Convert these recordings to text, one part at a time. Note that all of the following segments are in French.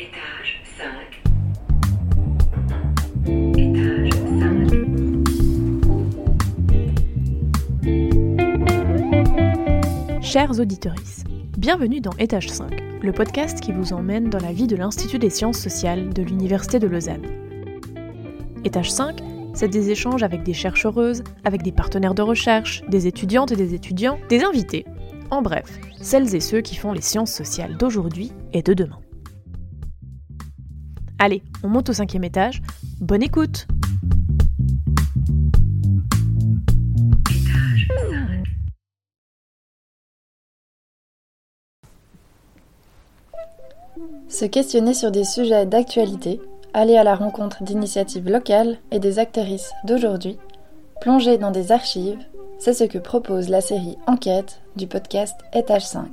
Étage 5. Étage 5. Chers auditeurs, bienvenue dans Étage 5, le podcast qui vous emmène dans la vie de l'Institut des sciences sociales de l'Université de Lausanne. Étage 5, c'est des échanges avec des chercheuses, avec des partenaires de recherche, des étudiantes et des étudiants, des invités. En bref, celles et ceux qui font les sciences sociales d'aujourd'hui et de demain. Allez, on monte au cinquième étage. Bonne écoute Étage 5. Se questionner sur des sujets d'actualité, aller à la rencontre d'initiatives locales et des actrices d'aujourd'hui, plonger dans des archives, c'est ce que propose la série Enquête du podcast Étage 5.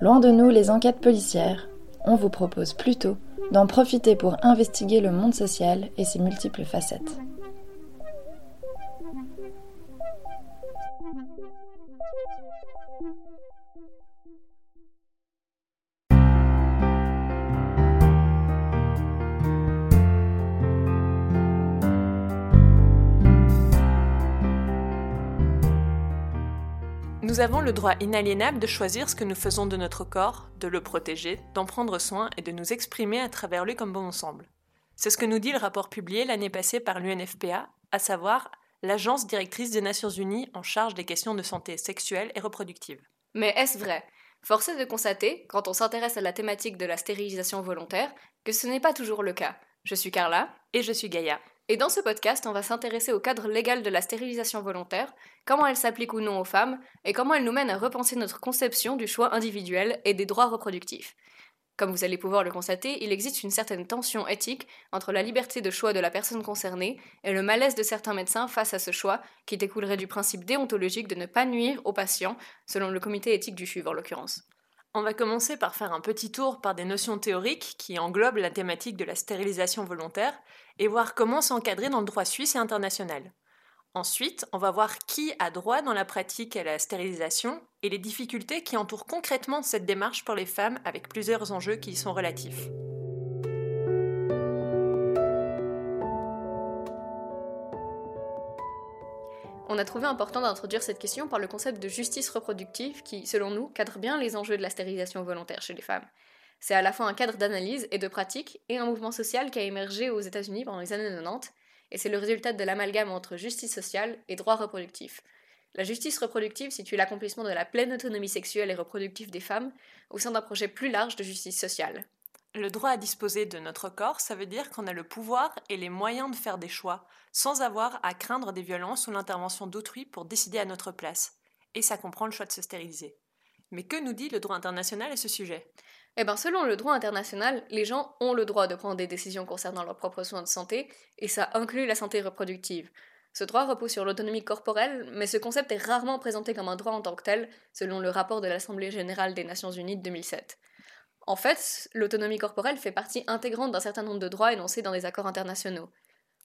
Loin de nous les enquêtes policières, on vous propose plutôt d'en profiter pour investiguer le monde social et ses multiples facettes. Nous avons le droit inaliénable de choisir ce que nous faisons de notre corps, de le protéger, d'en prendre soin et de nous exprimer à travers lui comme bon nous semble. C'est ce que nous dit le rapport publié l'année passée par l'UNFPA, à savoir l'agence directrice des Nations Unies en charge des questions de santé sexuelle et reproductive. Mais est-ce vrai? Force est de constater, quand on s'intéresse à la thématique de la stérilisation volontaire, que ce n'est pas toujours le cas. Je suis Carla, Et je suis Gaïa. Et dans ce podcast, on va s'intéresser au cadre légal de la stérilisation volontaire, comment elle s'applique ou non aux femmes, et comment elle nous mène à repenser notre conception du choix individuel et des droits reproductifs. Comme vous allez pouvoir le constater, il existe une certaine tension éthique entre la liberté de choix de la personne concernée et le malaise de certains médecins face à ce choix, qui découlerait du principe déontologique de ne pas nuire aux patients, selon le comité éthique du FUV en l'occurrence. On va commencer par faire un petit tour par des notions théoriques qui englobent la thématique de la stérilisation volontaire et voir comment s'encadrer dans le droit suisse et international. Ensuite, on va voir qui a droit dans la pratique à la stérilisation et les difficultés qui entourent concrètement cette démarche pour les femmes avec plusieurs enjeux qui y sont relatifs. On a trouvé important d'introduire cette question par le concept de justice reproductive qui, selon nous, cadre bien les enjeux de la stérilisation volontaire chez les femmes. C'est à la fois un cadre d'analyse et de pratique et un mouvement social qui a émergé aux États-Unis pendant les années 90, et c'est le résultat de l'amalgame entre justice sociale et droit reproductif. La justice reproductive situe l'accomplissement de la pleine autonomie sexuelle et reproductive des femmes au sein d'un projet plus large de justice sociale. Le droit à disposer de notre corps, ça veut dire qu'on a le pouvoir et les moyens de faire des choix, sans avoir à craindre des violences ou l'intervention d'autrui pour décider à notre place. Et ça comprend le choix de se stériliser. Mais que nous dit le droit international à ce sujet? Eh bien, selon le droit international, les gens ont le droit de prendre des décisions concernant leurs propres soins de santé, et ça inclut la santé reproductive. Ce droit repose sur l'autonomie corporelle, mais ce concept est rarement présenté comme un droit en tant que tel, selon le rapport de l'Assemblée générale des Nations unies de 2007. En fait, l'autonomie corporelle fait partie intégrante d'un certain nombre de droits énoncés dans des accords internationaux.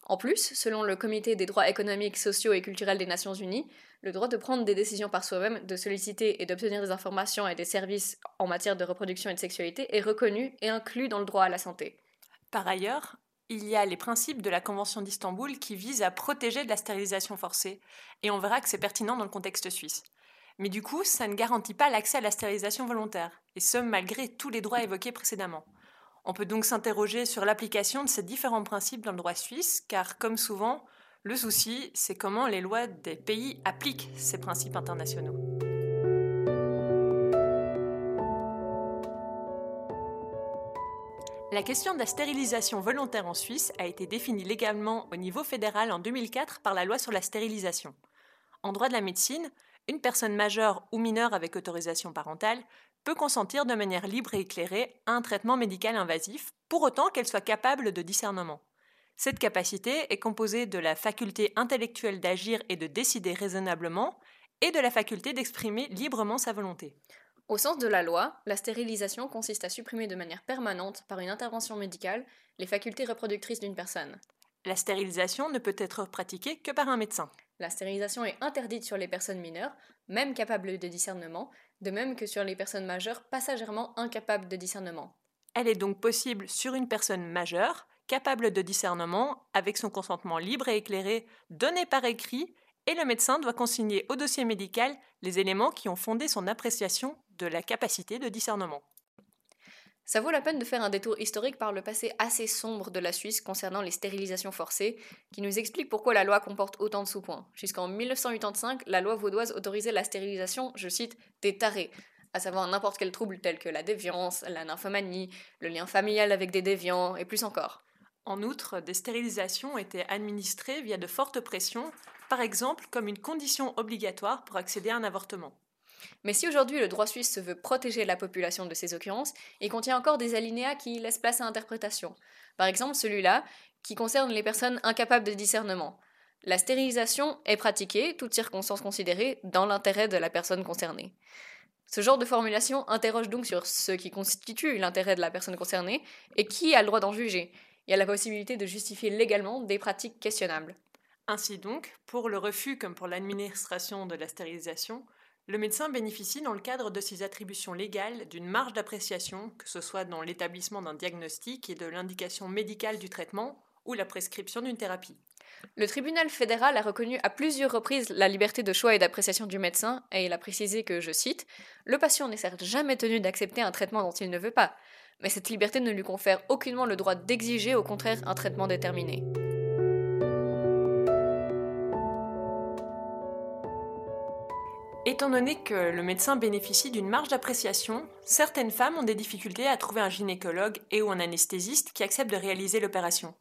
En plus, selon le Comité des droits économiques, sociaux et culturels des Nations Unies, le droit de prendre des décisions par soi-même, de solliciter et d'obtenir des informations et des services en matière de reproduction et de sexualité est reconnu et inclus dans le droit à la santé. Par ailleurs, il y a les principes de la Convention d'Istanbul qui visent à protéger de la stérilisation forcée, et on verra que c'est pertinent dans le contexte suisse. Mais du coup, ça ne garantit pas l'accès à la stérilisation volontaire, et ce malgré tous les droits évoqués précédemment. On peut donc s'interroger sur l'application de ces différents principes dans le droit suisse, car comme souvent, le souci, c'est comment les lois des pays appliquent ces principes internationaux. La question de la stérilisation volontaire en Suisse a été définie légalement au niveau fédéral en 2004 par la loi sur la stérilisation. En droit de la médecine, une personne majeure ou mineure avec autorisation parentale peut consentir de manière libre et éclairée à un traitement médical invasif, pour autant qu'elle soit capable de discernement. Cette capacité est composée de la faculté intellectuelle d'agir et de décider raisonnablement, et de la faculté d'exprimer librement sa volonté. Au sens de la loi, la stérilisation consiste à supprimer de manière permanente, par une intervention médicale, les facultés reproductrices d'une personne. La stérilisation ne peut être pratiquée que par un médecin. La stérilisation est interdite sur les personnes mineures, même capables de discernement, de même que sur les personnes majeures passagèrement incapables de discernement. Elle est donc possible sur une personne majeure, capable de discernement, avec son consentement libre et éclairé, donné par écrit, et le médecin doit consigner au dossier médical les éléments qui ont fondé son appréciation de la capacité de discernement. Ça vaut la peine de faire un détour historique par le passé assez sombre de la Suisse concernant les stérilisations forcées, qui nous explique pourquoi la loi comporte autant de sous-points. Jusqu'en 1985, la loi vaudoise autorisait la stérilisation, je cite, des tarés, à savoir n'importe quel trouble tel que la déviance, la nymphomanie, le lien familial avec des déviants, et plus encore. En outre, des stérilisations étaient administrées via de fortes pressions, par exemple comme une condition obligatoire pour accéder à un avortement. Mais si aujourd'hui le droit suisse se veut protéger la population de ces occurrences, il contient encore des alinéas qui laissent place à interprétation. Par exemple celui-là, qui concerne les personnes incapables de discernement. La stérilisation est pratiquée, toutes circonstances considérées, dans l'intérêt de la personne concernée. Ce genre de formulation interroge donc sur ce qui constitue l'intérêt de la personne concernée et qui a le droit d'en juger. Il y a la possibilité de justifier légalement des pratiques questionnables. Ainsi donc, pour le refus comme pour l'administration de la stérilisation, le médecin bénéficie dans le cadre de ses attributions légales d'une marge d'appréciation, que ce soit dans l'établissement d'un diagnostic et de l'indication médicale du traitement ou la prescription d'une thérapie. Le tribunal fédéral a reconnu à plusieurs reprises la liberté de choix et d'appréciation du médecin, et il a précisé que, je cite, Le patient n'est certes jamais tenu d'accepter un traitement dont il ne veut pas, mais cette liberté ne lui confère aucunement le droit d'exiger au contraire un traitement déterminé. Étant donné que le médecin bénéficie d'une marge d'appréciation, certaines femmes ont des difficultés à trouver un gynécologue et ou un anesthésiste qui accepte de réaliser l'opération.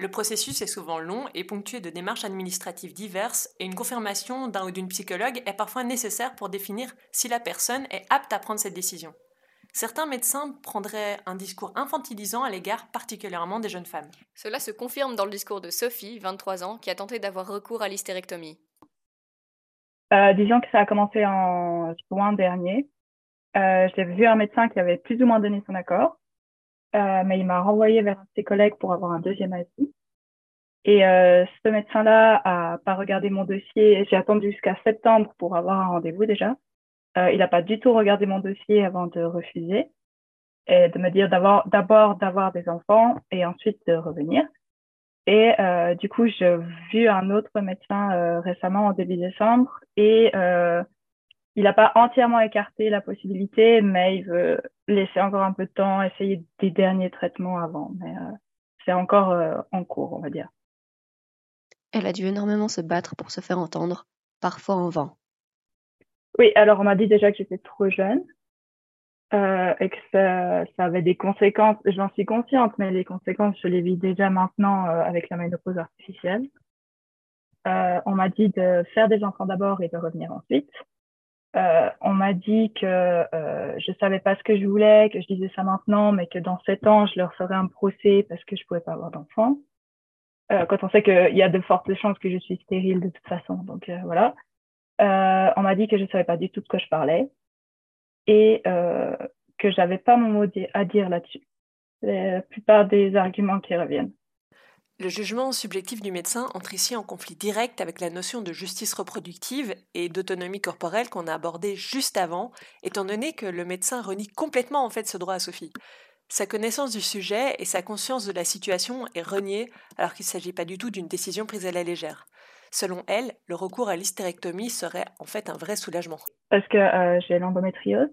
Le processus est souvent long et ponctué de démarches administratives diverses et une confirmation d'un ou d'une psychologue est parfois nécessaire pour définir si la personne est apte à prendre cette décision. Certains médecins prendraient un discours infantilisant à l'égard particulièrement des jeunes femmes. Cela se confirme dans le discours de Sophie, 23 ans, qui a tenté d'avoir recours à l'hystérectomie. Euh, disons que ça a commencé en juin dernier. Euh, J'ai vu un médecin qui avait plus ou moins donné son accord, euh, mais il m'a renvoyé vers ses collègues pour avoir un deuxième avis. Et euh, ce médecin-là a pas regardé mon dossier. J'ai attendu jusqu'à septembre pour avoir un rendez-vous déjà. Euh, il n'a pas du tout regardé mon dossier avant de refuser et de me dire d'abord d'avoir des enfants et ensuite de revenir. Et euh, du coup, j'ai vu un autre médecin euh, récemment en début décembre et euh, il n'a pas entièrement écarté la possibilité, mais il veut laisser encore un peu de temps, essayer des derniers traitements avant. Mais c'est encore en cours, on va dire. Elle a dû énormément se battre pour se faire entendre, parfois en vain. Oui, alors on m'a dit déjà que j'étais trop jeune euh, et que ça, avait des conséquences. J'en suis consciente, mais les conséquences, je les vis déjà maintenant euh, avec la ménopause artificielle. Euh, on m'a dit de faire des enfants d'abord et de revenir ensuite. On m'a dit que je savais pas ce que je voulais, que je disais ça maintenant, mais que dans sept ans, je leur ferais un procès parce que je pouvais pas avoir d'enfants. Quand on sait qu'il y a de fortes chances que je suis stérile de toute façon, donc voilà. On m'a dit que je savais pas du tout de quoi je parlais et euh, que j'avais pas mon mot à dire là-dessus. La plupart des arguments qui reviennent. Le jugement subjectif du médecin entre ici en conflit direct avec la notion de justice reproductive et d'autonomie corporelle qu'on a abordée juste avant, étant donné que le médecin renie complètement en fait ce droit à Sophie. Sa connaissance du sujet et sa conscience de la situation est reniée alors qu'il ne s'agit pas du tout d'une décision prise à la légère. Selon elle, le recours à l'hystérectomie serait en fait un vrai soulagement. Parce que euh, j'ai l'endométriose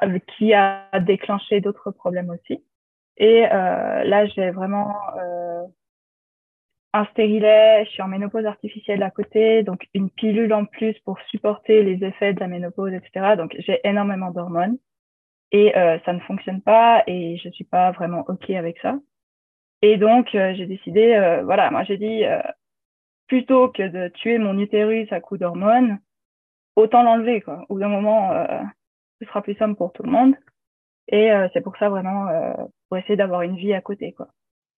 euh, qui a déclenché d'autres problèmes aussi. Et euh, là, j'ai vraiment un stérilet, je suis en ménopause artificielle à côté, donc une pilule en plus pour supporter les effets de la ménopause, etc. Donc j'ai énormément d'hormones et ça ne fonctionne pas et je suis pas vraiment ok avec ça. Et donc j'ai décidé, voilà, moi j'ai dit plutôt que de tuer mon utérus à coups d'hormones, autant l'enlever quoi. Au bout d'un moment, euh, ce sera plus simple pour tout le monde. Et euh, c'est pour ça vraiment euh, pour essayer d'avoir une vie à côté quoi.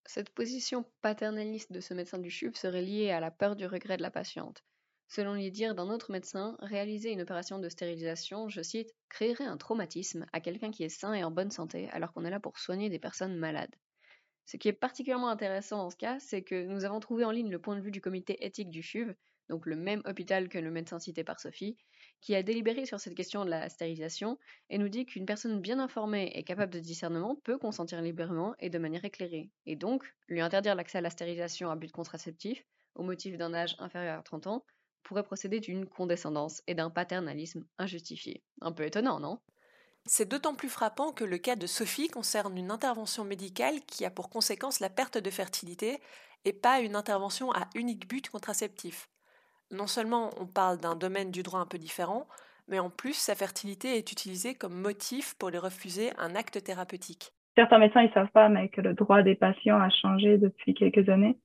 Cette position paternaliste de ce médecin du CHUV serait liée à la peur du regret de la patiente. Selon les dires d'un autre médecin, réaliser une opération de stérilisation, je cite, créerait un traumatisme à quelqu'un qui est sain et en bonne santé alors qu'on est là pour soigner des personnes malades. Ce qui est particulièrement intéressant dans ce cas, c'est que nous avons trouvé en ligne le point de vue du comité éthique du CHUV, donc le même hôpital que le médecin cité par Sophie, qui a délibéré sur cette question de la stérilisation et nous dit qu'une personne bien informée et capable de discernement peut consentir librement et de manière éclairée, et donc lui interdire l'accès à la stérilisation à but contraceptif au motif d'un âge inférieur à 30 ans pourrait procéder d'une condescendance et d'un paternalisme injustifié. Un peu étonnant, non? C'est d'autant plus frappant que le cas de Sophie concerne une intervention médicale qui a pour conséquence la perte de fertilité et pas une intervention à unique but contraceptif. Non seulement on parle d'un domaine du droit un peu différent, mais en plus sa fertilité est utilisée comme motif pour lui refuser un acte thérapeutique. Certains médecins ne savent pas, mais que le droit des patients a changé depuis quelques années.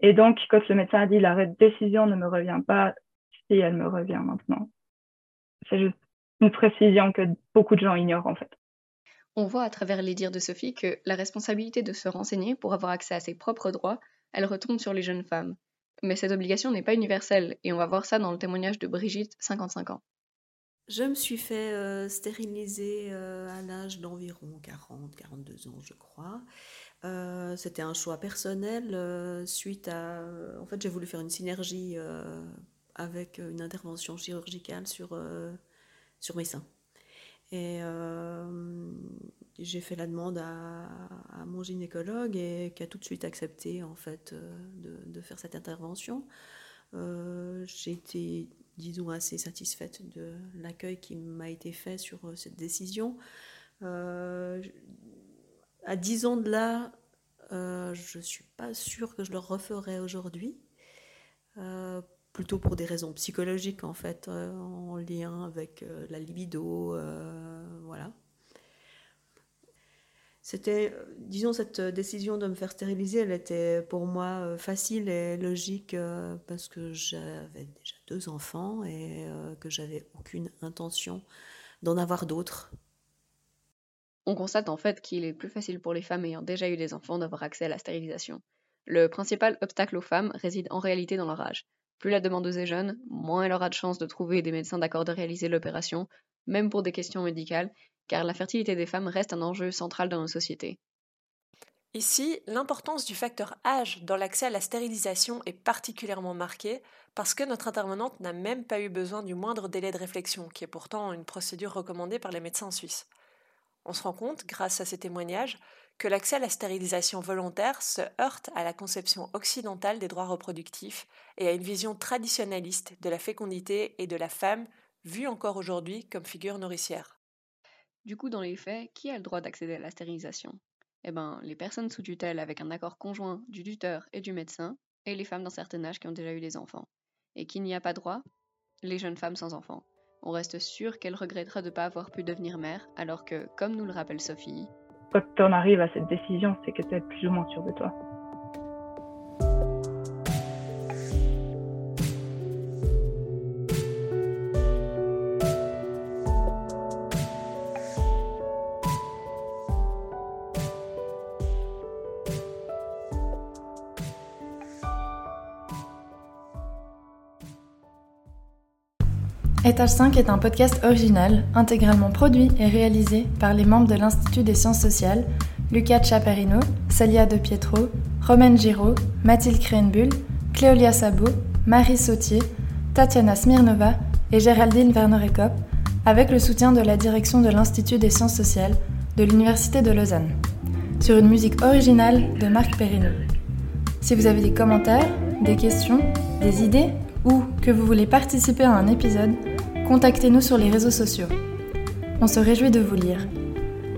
Et donc, quand le médecin a dit la décision ne me revient pas, si elle me revient maintenant. C'est juste une précision que beaucoup de gens ignorent en fait. On voit à travers les dires de Sophie que la responsabilité de se renseigner pour avoir accès à ses propres droits, elle retombe sur les jeunes femmes. Mais cette obligation n'est pas universelle, et on va voir ça dans le témoignage de Brigitte, 55 ans. Je me suis fait euh, stériliser euh, à l'âge d'environ 40, 42 ans, je crois. Euh, c'était un choix personnel suite à... En fait, j'ai voulu faire une synergie avec une intervention chirurgicale sur, sur mes seins. Et j'ai fait la demande à, mon gynécologue et qui a tout de suite accepté en fait de, de faire cette intervention. j'ai été disons, assez satisfaite de l'accueil qui m'a été fait sur euh, cette décision. Euh, à 10 ans de là, euh, je ne suis pas sûre que je le referais aujourd'hui, plutôt pour des raisons psychologiques en fait, en lien avec la libido, voilà. C'était, disons, cette décision de me faire stériliser, elle était pour moi euh, facile et logique euh, parce que j'avais déjà deux enfants et euh, que j'avais aucune intention d'en avoir d'autres. On constate en fait qu'il est plus facile pour les femmes ayant déjà eu des enfants d'avoir accès à la stérilisation. Le principal obstacle aux femmes réside en réalité dans leur âge. Plus la demandeuse est jeune, moins elle aura de chances de trouver des médecins d'accord de réaliser l'opération, même pour des questions médicales, car la fertilité des femmes reste un enjeu central dans nos sociétés. Ici, l'importance du facteur âge dans l'accès à la stérilisation est particulièrement marquée parce que notre intervenante n'a même pas eu besoin du moindre délai de réflexion, qui est pourtant une procédure recommandée par les médecins suisses. On se rend compte, grâce à ces témoignages, que l'accès à la stérilisation volontaire se heurte à la conception occidentale des droits reproductifs et à une vision traditionnaliste de la fécondité et de la femme, vue encore aujourd'hui comme figure nourricière. Du coup, dans les faits, qui a le droit d'accéder à la stérilisation? Eh bien, les personnes sous tutelle avec un accord conjoint du tuteur et du médecin, et les femmes d'un certain âge qui ont déjà eu des enfants. Et qui n'y a pas droit? Les jeunes femmes sans enfants. On reste sûr qu'elle regrettera de ne pas avoir pu devenir mère, alors que, comme nous le rappelle Sophie, quand on arrive à cette décision, c'est que tu es plus ou moins sûr de toi. Étage 5 est un podcast original, intégralement produit et réalisé par les membres de l'Institut des sciences sociales, Lucas Chaperino, Celia De Pietro, Romaine Giraud, Mathilde Krenbull, Cléolia Sabot, Marie Sautier, Tatiana Smirnova et Géraldine Werner-Ekop, avec le soutien de la direction de l'Institut des sciences sociales de l'Université de Lausanne, sur une musique originale de Marc Perrino. Si vous avez des commentaires, des questions, des idées ou que vous voulez participer à un épisode, contactez-nous sur les réseaux sociaux. On se réjouit de vous lire.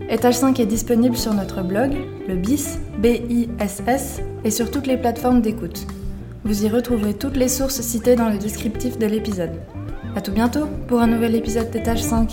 Étage 5 est disponible sur notre blog, le BIS, B-I-S-S, et sur toutes les plateformes d'écoute. Vous y retrouverez toutes les sources citées dans le descriptif de l'épisode. A tout bientôt pour un nouvel épisode d'Étage 5.